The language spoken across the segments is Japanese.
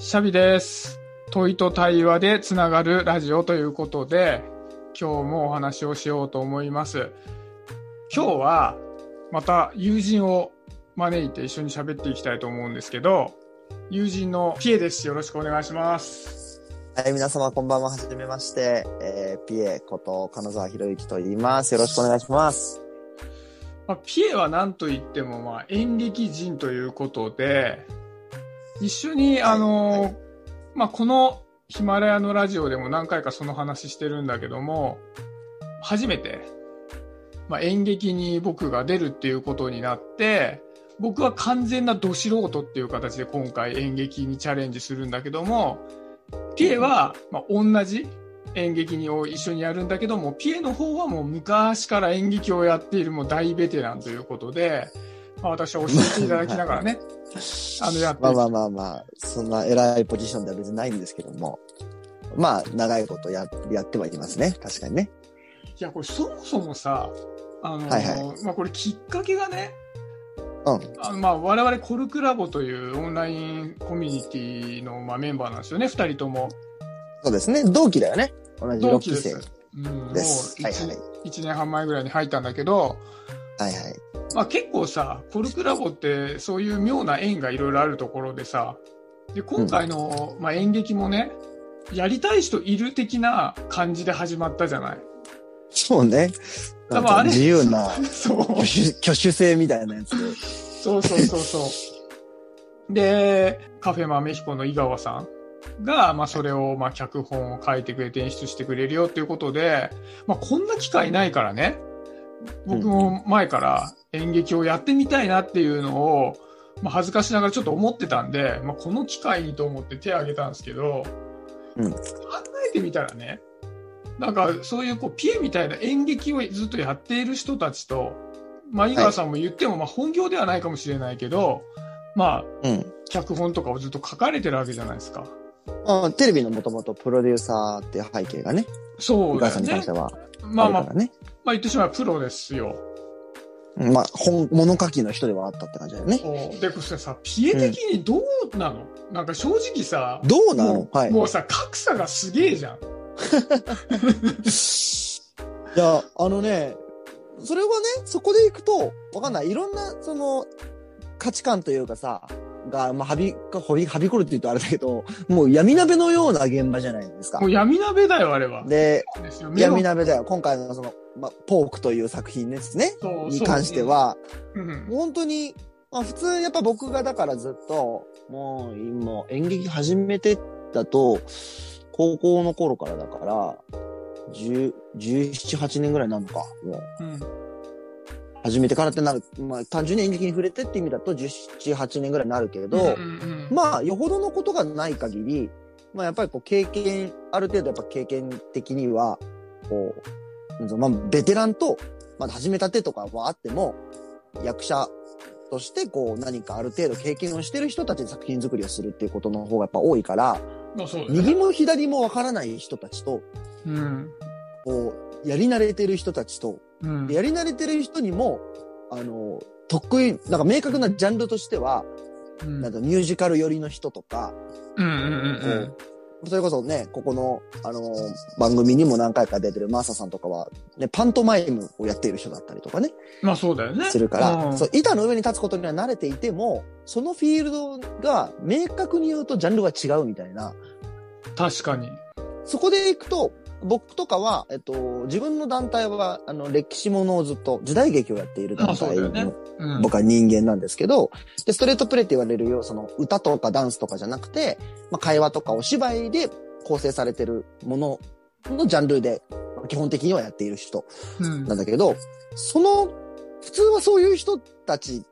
シャビです。問いと対話でつながるラジオということで、今日もお話をしようと思います。今日はまた友人を招いて一緒に喋っていきたいと思うんですけど、友人のピエです。よろしくお願いします。はい、皆様こんばんは。はじめまして。えー、ピエこと金沢博之と言います。よろしくお願いします。まあ、ピエは何と言っても、まあ、演劇人ということで、一緒に、あの、はいまあ、このヒマラヤのラジオでも何回かその話してるんだけども、初めて、まあ、演劇に僕が出るっていうことになって、僕は完全など素人っていう形で今回演劇にチャレンジするんだけども、ピエは、まあ、同じ演劇を一緒にやるんだけども、ピエの方はもう昔から演劇をやっているもう大ベテランということで、まあ、私は教えていただきながらね、あの、やっていまあまあまあまあ、そんな偉いポジションでは別にないんですけども。まあ、長いことややってはいますね。確かにね。いや、これそもそもさ、あの、はいはまあこれきっかけがね、うん。あのまあ我々コルクラボというオンラインコミュニティのまあメンバーなんですよね、二人とも。そうですね。同期だよね。同じ6期生。です。うん、もうです1、はいはい一年半前ぐらいに入ったんだけど、はいはい。まあ結構さ、コルクラボってそういう妙な縁がいろいろあるところでさ、で、今回の、まあ演劇もね、やりたい人いる的な感じで始まったじゃない？そうね。なんか多分あれ？自由な そう。挙手挙手制みたいなやつで。そうそうそうそう。で、カフェ豆彦の井川さんが、まあそれを、まあ脚本を書いてくれて演出してくれるよっていうことで、まあこんな機会ないからね、僕も前から演劇をやってみたいなっていうのを、まあ恥ずかしながらちょっと思ってたんで、まあこの機会にと思って手を挙げたんですけど、うん考えてみたらね、なんかそういうこうピエみたいな演劇をずっとやっている人たちと、まあ井川さんも言っても、まあ本業ではないかもしれないけど、まあうん。脚本とかをずっと書かれてるわけじゃないですか。あテレビのもともとプロデューサーっていう背景がね、そうだよね井川さんに関し。てはまあまあ。まあ言ってしまえばプロですよ。まあ、本、物書きの人ではあったって感じだよね。そうで、これさ、ピエ的にどうなの、なんか正直さ、どうなの？もう,、はい。もうさ、格差がすげえじゃん。いや、あのね、それはね、そこで行くと、わかんない。いろんな、その、価値観というかさ、が、まあ、はび、はび、はびこるって言うとあれだけど、もう闇鍋のような現場じゃないですかもう。闇鍋だよ、あれは。で、で闇鍋だよ。今回のその、まあ、ポークという作品ですね。に関して、は、そううん本当に、まあ、普通やっぱ僕がだからずっと、もう、今、演劇始めてだと、高校の頃からだから、10、17、8年ぐらいになるのか。もう、うん。始めてからってなる。まあ、単純に演劇に触れてって意味だと17、8年ぐらいになるけれど、まあ、よほどのことがない限り、まあ、やっぱりこう、経験、ある程度やっぱ経験的には、こう、まあ、ベテランと、まだ始めたてとかはあっても、役者としてこう、何かある程度経験をしてる人たちで作品作りをするっていうことの方がやっぱ多いから、ね右も左もわからない人たちと、うん。こう、やり慣れてる人たちと、うんで。やり慣れてる人にも、あの、得意、なんか明確なジャンルとしては、うんなんかミュージカル寄りの人とか、うんうんうんそれこそね、ここの、あのー番組にも何回か出てるマーサさんとかは、ね、パントマイムをやっている人だったりとかね、まあそうだよね。するから、うんそう、板の上に立つことには慣れていても、そのフィールドが明確に言うとジャンルが違うみたいな、確かに。そこで行くと、僕とかは、えっと、自分の団体は、あの、歴史ものをずっと、時代劇をやっている団体の、ねうん。僕は人間なんですけど、で、ストレートプレイって言われるよう、その歌とかダンスとかじゃなくて、まあ、会話とかお芝居で構成されてるもののジャンルで、基本的にはやっている人うんなんだけど、その、普通はそういう人たち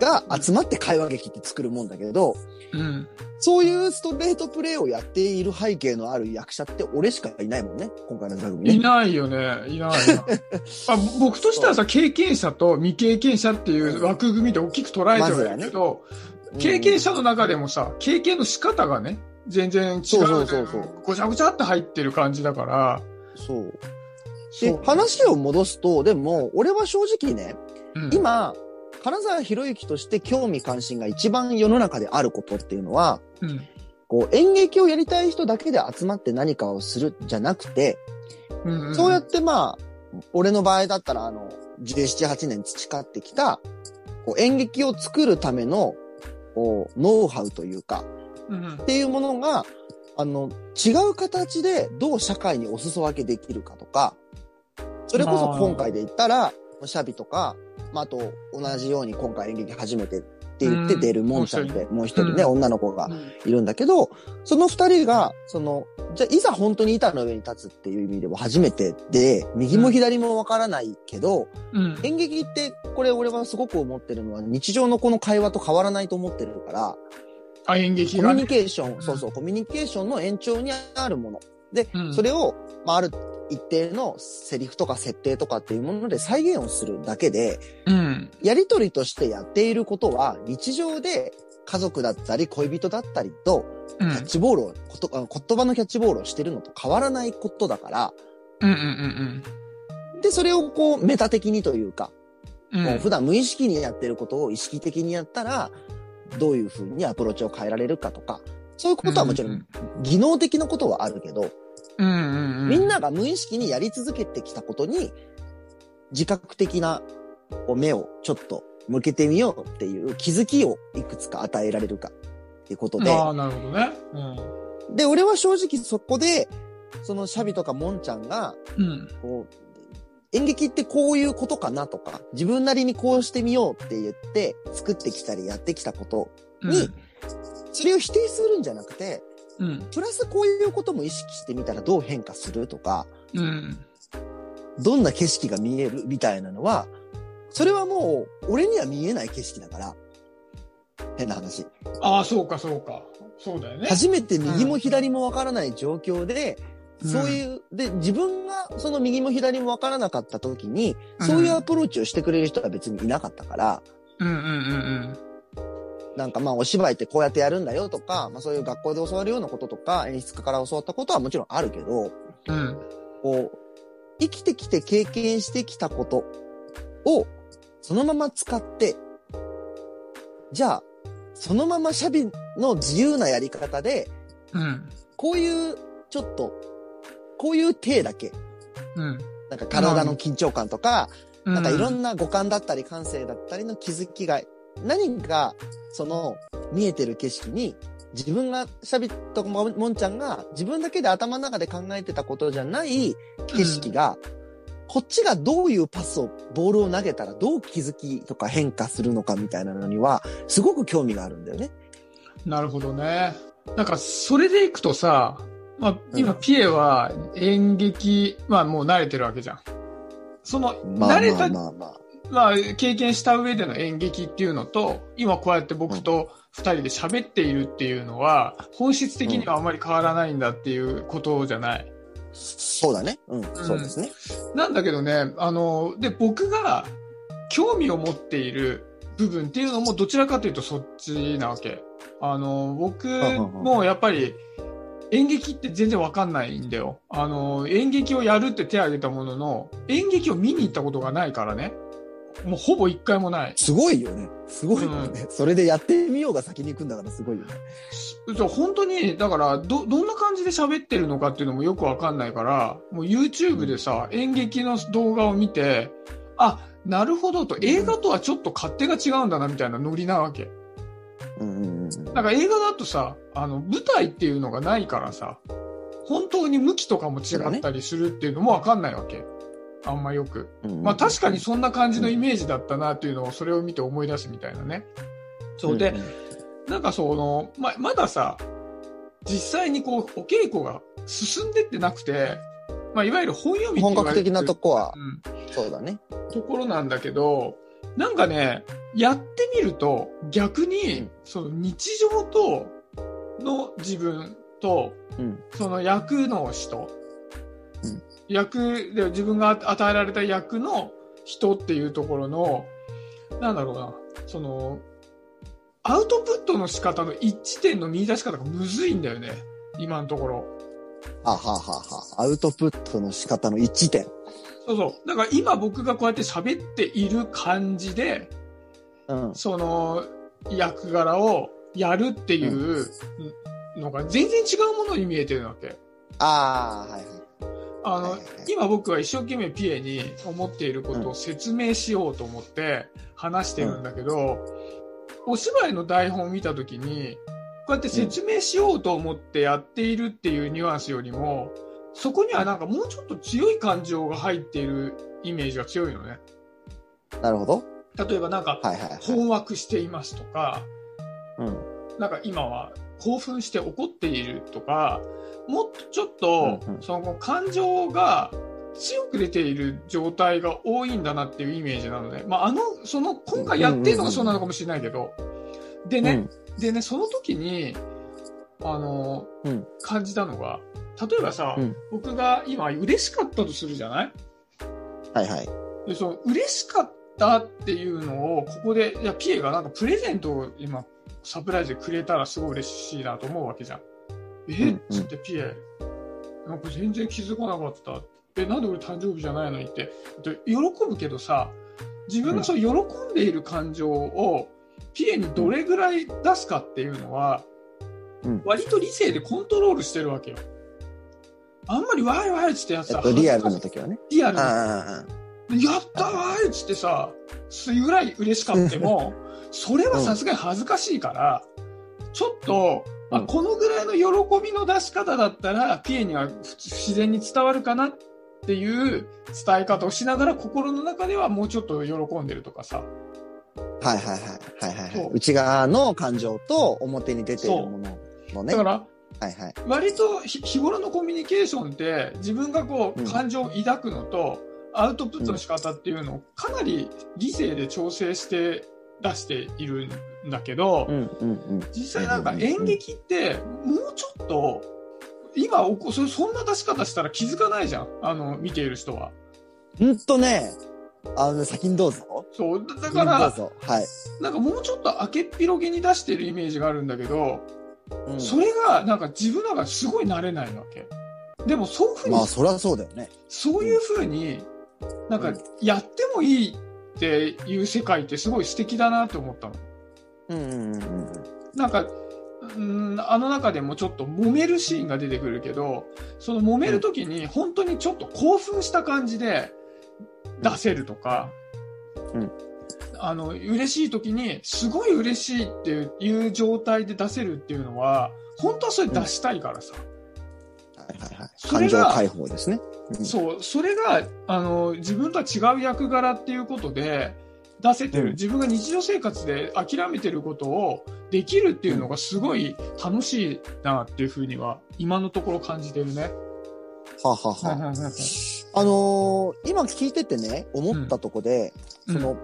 が集まって会話劇って作るもんだけど、うん。そういうストレートプレイをやっている背景のある役者って俺しかいないもんね、今回の座組ね。いないよね。いないな。あ僕としてはさ、経験者と未経験者っていう枠組みで大きく捉えてはいるけど、経験者の中でもさ、経験の仕方がね、全然違う。そうそうそうごちゃごちゃって入ってる感じだから。そう。で話を戻すと、でも、俺は正直ね、うん、今、金沢博之として興味関心が一番世の中であることっていうのは、うん、ここう、演劇をやりたい人だけで集まって何かをするじゃなくて、うんうんそうやってまあ、俺の場合だったら、あの、17、8年培ってきた、こう演劇を作るための、こう、ノウハウというか、うんうん。っていうものが、あの、違う形でどう社会にお裾分けできるかとか、それこそ今回で言ったら、シャビとか、まあ、あと同じように今回演劇初めてって言ってうん。出るもんちゃんって、もう一人ね、うん。女の子がうん。いるんだけど、その二人が、その、じゃあいざ本当に板の上に立つっていう意味でも初めてで、右も左もわからないけど、うん。演劇って、これ俺はすごく思ってるのは、日常のこの会話と変わらないと思ってるから、あ、演劇コミュニ。ケーション、んそうそう、コミュニケーションの延長にあるもの。で、うん。それを、まあ、ある一定のセリフとか設定とかっていうもので再現をするだけで、うん。やりとりとしてやっていることは、日常で家族だったり恋人だったりと、うん。キャッチボールを、ことあの言葉のキャッチボールをしてるのと変わらないことだから、うんうんで、それをこう、メタ的にというか、うんうん。もう普段無意識にやってることを意識的にやったら、どういう風にアプローチを変えられるかとか、そういうことはもちろん、技能的なことはあるけど、うんうんうん。みんなが無意識にやり続けてきたことに、自覚的な目をちょっと向けてみようっていう気づきをいくつか与えられるかっていうことで、ああ、なるほどね。で、俺は正直そこで、そのシャビとかモンちゃんが、うん。演劇ってこういうことかなとか、自分なりにこうしてみようって言って作ってきたりやってきたこと、にそれを否定するんじゃなくて、うん。プラスこういうことも意識してみたらどう変化するとか、うん。どんな景色が見えるみたいなのは、それはもう、俺には見えない景色だから、変な話。ああ、そうか、そうか。そうだよね。初めて右も左もわからない状況で、うんそういう、で、自分がその右も左もわからなかった時に、うんそういうアプローチをしてくれる人は別にいなかったから、うんうんうんなんかまあお芝居ってこうやってやるんだよとか、まあそういう学校で教わるようなこととか、演出家から教わったことはもちろんあるけど、うん。うん。こう、生きてきて経験してきたことをそのまま使って、じゃあ、そのままシャビの自由なやり方で、うん。こういう、ちょっと、こういう体だけ、うん。なんか体の緊張感とか、うん。なんかいろんな五感だったり感性だったりの気づきが、何が、その、見えてる景色に、自分が、シャビとももんちゃんが自分だけで頭の中で考えてたことじゃない景色が、こっちがどういうパスを、ボールを投げたらどう気づきとか変化するのかみたいなのには、すごく興味があるんだよね。なるほどね。なんか、それでいくとさ、まあ、今、うんピエは演劇、まあもう慣れてるわけじゃん。その、まあ慣れた、まあまあまあ。まあ、経験した上での演劇っていうのと、今こうやって僕と二人で喋っているっていうのは、本質的にはあまり変わらないんだっていうことじゃない？そうだね。うん、そうですね。なんだけどね、あの、で、僕が興味を持っている部分っていうのもどちらかというとそっちなわけ。あの、僕もやっぱり演劇って全然わかんないんだよ。あの、演劇をやるって手を挙げたものの、演劇を見に行ったことがないからね。もうほぼ一回もない。すごいよね。すごいよね。それでやってみようが先に行くんだからすごいよね。そう本当に、だから、ど、どんな感じで喋ってるのかっていうのもよくわかんないから、もう YouTube でさ、演劇の動画を見て、あ、なるほどと、映画とはちょっと勝手が違うんだなみたいなノリなわけ。うんうんうん。なんか映画だとさ、あの、舞台っていうのがないからさ、本当に向きとかも違ったりするっていうのもわかんないわけ。あんまよく。うんまあ確かにそんな感じのイメージだったなっていうのをそれを見て思い出すみたいなね。そうで、なんかその、ま、まださ、実際にこう、お稽古が進んでってなくて、まあいわゆる本読み本格的なとこは、うん、そうだね。ところなんだけど、なんかね、やってみると逆に、うんその日常との自分と、うんその役の人、うん役で自分が与えられた役の人っていうところの、なんだろうな、その、アウトプットの仕方の一致点の見出し方がむずいんだよね。今のところ。はあはあはあはあアウトプットの仕方の一致点。そうそう。だから今僕がこうやって喋っている感じで、うん。その役柄をやるっていうのが全然違うものに見えてるわけ。ああ、はいはい。あの、今僕は一生懸命ピエに思っていることを説明しようと思って話してるんだけど、お芝居の台本を見たときに、こうやって説明しようと思ってやっているっていうニュアンスよりも、そこにはなんかもうちょっと強い感情が入っているイメージが強いのね。なるほど。例えばなんか。困惑していますとか、うん。なんか今は興奮して怒っているとか、もっとちょっとうんうん。その感情が強く出ている状態が多いんだなっていうイメージなので、まあ、あの、その、今回やってるのがそうなのかもしれないけど、でね、でね、その時に、あの、うん。感じたのが、例えばさ、うん。僕が今嬉しかったとするじゃない？うん。はいはい。で、その嬉しかったっていうのを、ここで、いや、ピエがなんかプレゼントを今、サプライズでくれたらすごい嬉しいなと思うわけじゃん。え？うんうんつってピエ、なんか全然気づかなかった。え、なんで俺誕生日じゃないのにって。で喜ぶけどさ、自分がそう喜んでいる感情を、ピエにどれぐらい出すかっていうのは、うん割と理性でコントロールしてるわけよ。あんまりわーいわーいっつってやつさ、えっと、リアルの時はね。リアルやったわーいっつってさ、すぐらい嬉しかっても、それはさすがに恥ずかしいから、ちょっと、あうんこのぐらいの喜びの出し方だったら、ピエには自然に伝わるかなっていう伝え方をしながら、心の中ではもうちょっと喜んでるとかさ。はいはいはい。はいはいはい。内側の感情と表に出ているもののね。だから、はいはい。割とひ日頃のコミュニケーションって、自分がこう、うん感情を抱くのと、アウトプットの仕方っていうのをかなり理性で調整して出しているんだけど、うんうんうん。実際なんか演劇って、もうちょっと、今おこそ、そんな出し方したら気づかないじゃん。あの、見ている人は。ほんとね、あの、先にどうぞ。そう。だから。はい。なんかもうちょっと明けっぴろげに出してるイメージがあるんだけど、うんそれがなんか自分の中ですごい慣れないわけ。でもそういうふうに、まあ、そりゃそうだよね。そういうふうに、なんかやってもいいっていう世界ってすごい素敵だなって思ったの。うんうんうんうん。なんか、うんあの中でもちょっと揉めるシーンが出てくるけど、その揉める時に本当にちょっと興奮した感じで出せるとか、うんあの、嬉しい時にすごい嬉しいっていう状態で出せるっていうのは、本当はそれ出したいからさ。はいはいはい。それが感情解放ですね。うん。そう、それが、あの、自分とは違う役柄っていうことで、出せてる、うん。自分が日常生活で諦めてることをできるっていうのがすごい楽しいなっていうふうには、今のところ感じてるね。はあ、はあはあ、あのー今聞いててね、思ったとこで、うん。その、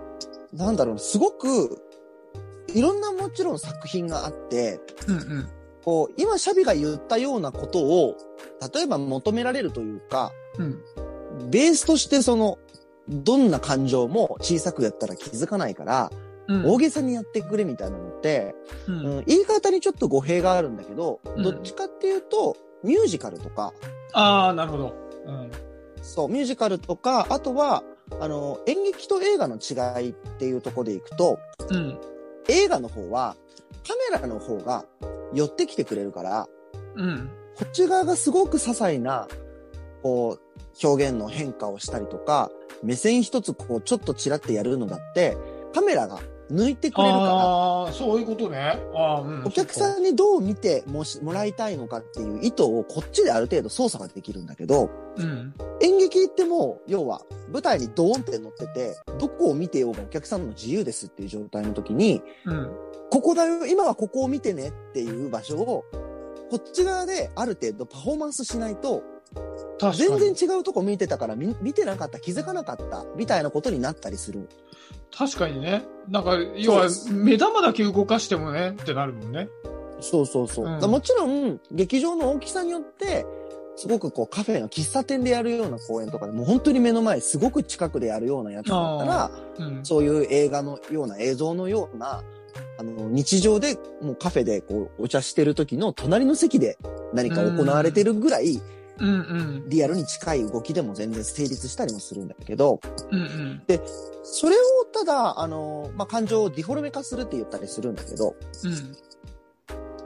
なんだろうな、すごく、いろんなもちろん作品があって、うんうん。こう、今シャビが言ったようなことを、例えば求められるというか、うん。ベースとしてその、どんな感情も小さくやったら気づかないから、うん。大げさにやってくれみたいなのって、う。うんん、言い方にちょっと語弊があるんだけど、うんどっちかっていうと、ミュージカルとか、ああ、なるほど。うん。そう、ミュージカルとか、あとは、あの、演劇と映画の違いっていうところでいくと、うん。映画の方は、カメラの方が寄ってきてくれるから、うん。こっち側がすごく些細な、こう、表現の変化をしたりとか、目線一つこう、ちょっとチラってやるのだって、カメラが抜いてくれるから、そういうことね。ああ、うん。お客さんにどう見てもしもらいたいのかっていう意図をこっちである程度操作ができるんだけど、うん。演劇ってもう、要は、舞台にドーンって乗ってて、どこを見てようがお客さんの自由ですっていう状態の時に、うん。ここだよ、今はここを見てねっていう場所を、こっち側である程度パフォーマンスしないと。全然違うとこ見てたから見見てなかった、気づかなかった、みたいなことになったりする。確かにね。なんか、要は、目玉だけ動かしてもね、ってなるもんね。そうそうそう。うんもちろん、劇場の大きさによって、すごくこうカフェの喫茶店でやるような公演とかでもう本当に目の前すごく近くでやるようなやつだったら、うん。そういう映画のような映像のような、あの、日常でもうカフェでこうお茶してる時の隣の席で何か行われてるぐらいうんうん。リアルに近い動きでも全然成立したりもするんだけど、うんうん。それをただ、あの、まあ、感情をディフォルメ化するって言ったりするんだけど、うん。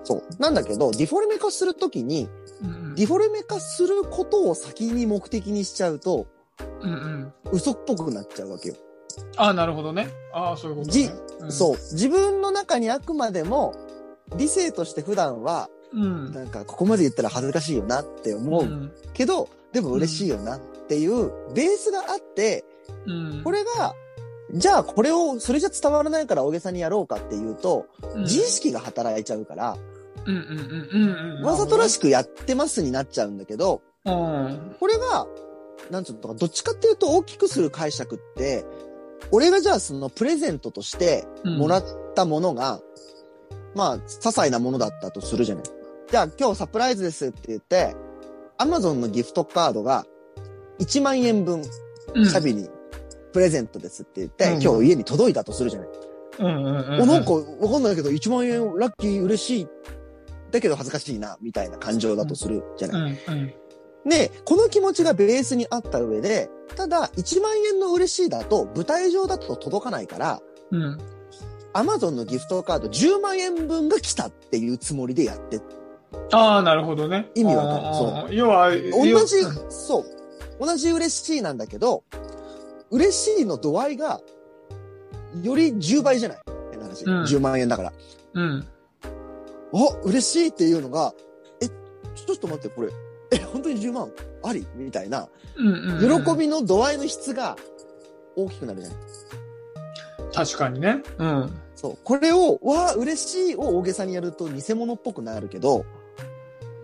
そう。なんだけど、ディフォルメ化するときに、うんディフォルメ化することを先に目的にしちゃうと、うんうん。嘘っぽくなっちゃうわけよ。ああ、なるほどね。ああ、そういうことね。じうんそう。自分の中にあくまでも、理性として普段は、うん。なんか、ここまで言ったら恥ずかしいよなって思ううん。けど、でも嬉しいよなっていうベースがあって、うん。これが、じゃあこれを、それじゃ伝わらないから大げさにやろうかっていうと、うん、自意識が働いちゃうから、うんうんうんうんうん。わざとらしくやってますになっちゃうんだけど、うん。これが、なんつうのか、どっちかっていうと大きくする解釈って、俺がじゃあそのプレゼントとしてうんもらったものが、まあ、些細なものだったとするじゃない。じゃあ今日サプライズですって言って、アマゾンのギフトカードが1万円分、うんシャビにプレゼントですって言って、うん今日家に届いたとするじゃない。うんうんうん。お、なんかわかんないけど1万円ラッキー嬉しい。だけど恥ずかしいな、みたいな感情だとするじゃない。うんうん。で、この気持ちがベースにあった上で、ただ、1万円の嬉しいだと、舞台上だと届かないから、うん。アマゾンのギフトカード10万円分が来たっていうつもりでやって、ああ、なるほどね。意味わかるそう要は、同じ要、そう、同じ嬉しいなんだけど、嬉しいの度合いが、より10倍じゃない？変な話。うん10万円だから。うん。あ、嬉しいっていうのが、え、ちょっと待って、これ、え、本当に10万あり？みたいな、うんうんうん。喜びの度合いの質が大きくなるじゃない？確かにね。うん。そう。これを、わあ、嬉しいを大げさにやると偽物っぽくなるけど、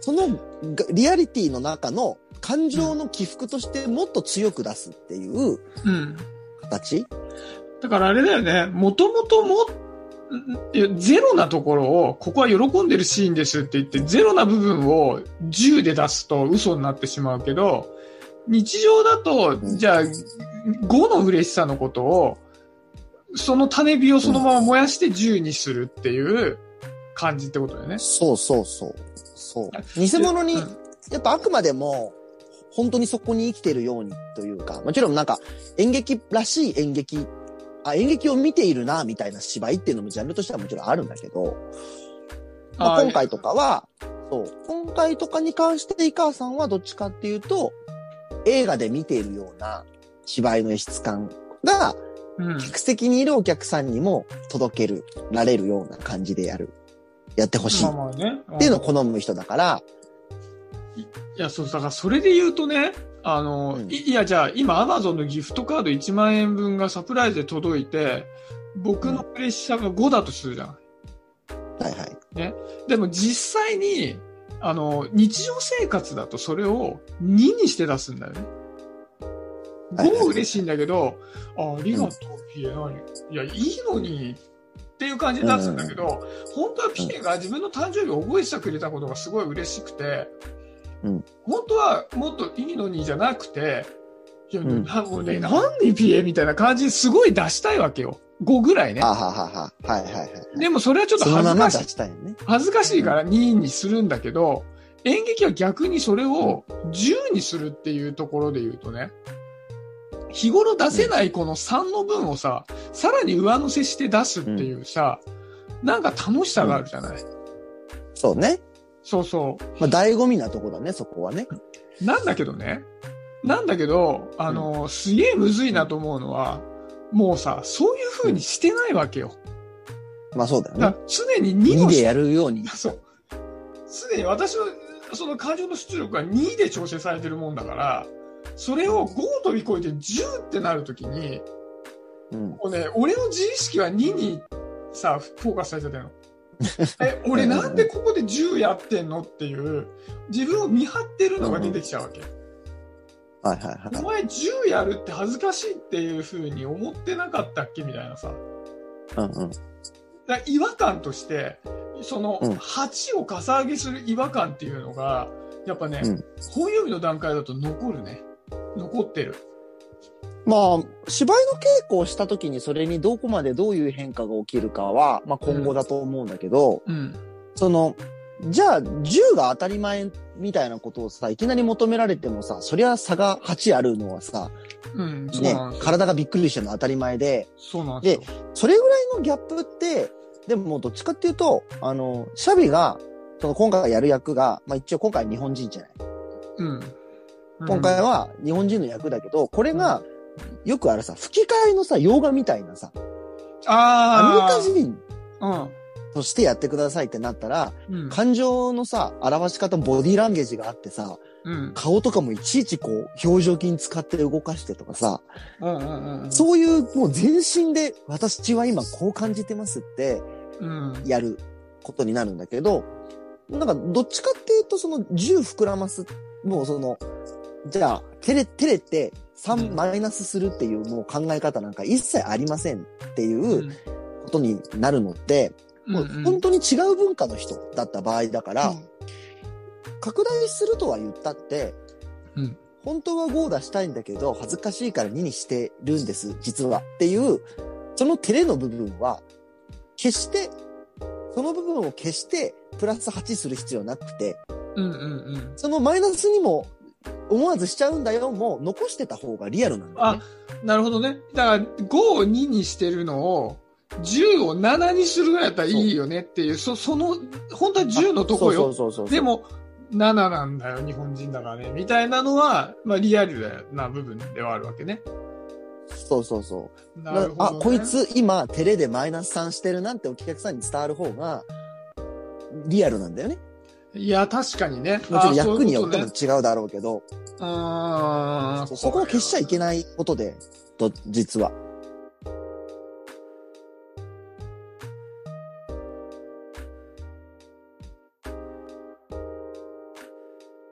そのがリアリティの中の感情の起伏としてもっと強く出すっていううん。形だからあれだよね。もともとも、ゼロなところを、ここは喜んでるシーンですって言って、ゼロな部分を10で出すと嘘になってしまうけど、日常だと、うんじゃあ、5の嬉しさのことを、その種火をそのまま燃やして10にするっていう感じってことだよね。そうそうそう。そう。偽物に、うんやっぱあくまでも、本当にそこに生きてるようにというか、もちろんなんか演劇らしい演劇、あ、演劇を見ているな、みたいな芝居っていうのもジャンルとしてはもちろんあるんだけど、まあ、今回とかは、そう、今回とかに関して井川さんはどっちかっていうと、映画で見ているような芝居の演出感が、うん。客席にいるお客さんにも届ける、られるような感じでやる、やってほしい。っ。ていうのを好む人だから、いや、そう、だからそれで言うとね、あの、うん。いいや、じゃあ今アマゾンのギフトカード1万円分がサプライズで届いて、僕のプレッシャーが5だとするじゃん。はいはい。でも実際に、あの、日常生活だとそれを2にして出すんだよね。はいはい。5嬉しいんだけど、あ、ありがとう、ピエ、何いや、いいのに、っていう感じで出すんだけど、本当はピエが自分の誕生日を覚えてくれたことがすごい嬉しくて、うん本当はもっといいのにじゃなくて、いや、うんなもうね、なんでピエみたいな感じですごい出したいわけよ。5ぐらいねあ。ははは。はいはいはい。でもそれはちょっと恥ずかしい出したいよね。恥ずかしいから2にするんだけど、演劇は逆にそれを10にするっていうところで言うとね、日頃出せないこの3の分をさ、さらに上乗せして出すっていうさ、なんか楽しさがあるじゃない、そうね。そうそまあ、醍醐味なとこだね、そこはね。う。なんだけどね、なんだけど、あの、すげえむずいなと思うのは、もうさ、そういう風にしてないわけよ。まあそうだよね。常に2 2のでやるように。そう。すでに私のその感情の出力が2で調整されてるもんだから、それを5を飛び越えて10ってなるときに、うん。もうね、俺の自意識は2にさ、フォーカスされちゃってるの。え、俺なんでここで10やってんのっていう、自分を見張ってるのが出てきちゃうわけ。はいはいはい。お前10やるって恥ずかしいっていう風に思ってなかったっけみたいなさ。うんうん。だ違和感として、そのうん8をかさ上げする違和感っていうのが、やっぱね、うん本読みの段階だと残るね。残ってる。まあ、芝居の稽古をした時にそれにどこまでどういう変化が起きるかは、まあ今後だと思うんだけど、うん。その、じゃあ、10が当たり前みたいなことをさ、いきなり求められてもさ、そりゃ差が8あるのはさ、うん、ね。体がびっくりしてるのは当たり前で、そうなんで。それぐらいのギャップって、でもどっちかっていうと、あの、シャビがその今回やる役が、まあ一応今回日本人じゃない。うん。今回は日本人の役だけど、これが、よくあるさ、吹き替えのさ、洋画みたいなさ、アメリあカ人あ。としてやってくださいってなったら、うん。うん。感情のさ、表し方、ボディーランゲージがあってさ、うん。顔とかもいちいちこう、表情筋使って動かしてとかさ、うんうんうん。そういうもう全身で私は今こう感じてますってうん。やることになるんだけど、なんかどっちかっていうとその10膨らます、もうその、じゃあ、照れ、照れてうん3マイナスするっていうもう考え方なんか一切ありませんっていうことになるのって、もう本当に違う文化の人だった場合だから、拡大するとは言ったって、うん本当は5出したいんだけど、恥ずかしいから2にしてるんです、実は。っていう、その照れの部分は、決して、その部分を消して、プラス8する必要なくて、うんうんうん。そのマイナスにも思わずしちゃうんだよ、もう残してた方がリアルなんだよね。なるほどね。だから、5を2にしてるのを、10を7にするぐらいだったらいいよねっていう、そその、本当は10のとこよ。そうそうそう。で、も、7なんだよ、日本人だからね。みたいなのは、まあ、リアルな部分ではあるわけね。そうそうそう。なるほど、ね。あ、こい。つ今、照れでマイナス3してるなんてお客さんに伝わる方が、リアルなんだよね。いや、確かにね。もちろんあ役によっても違うだろうけど、あーそうそこは消しちゃいけないことで、と実は。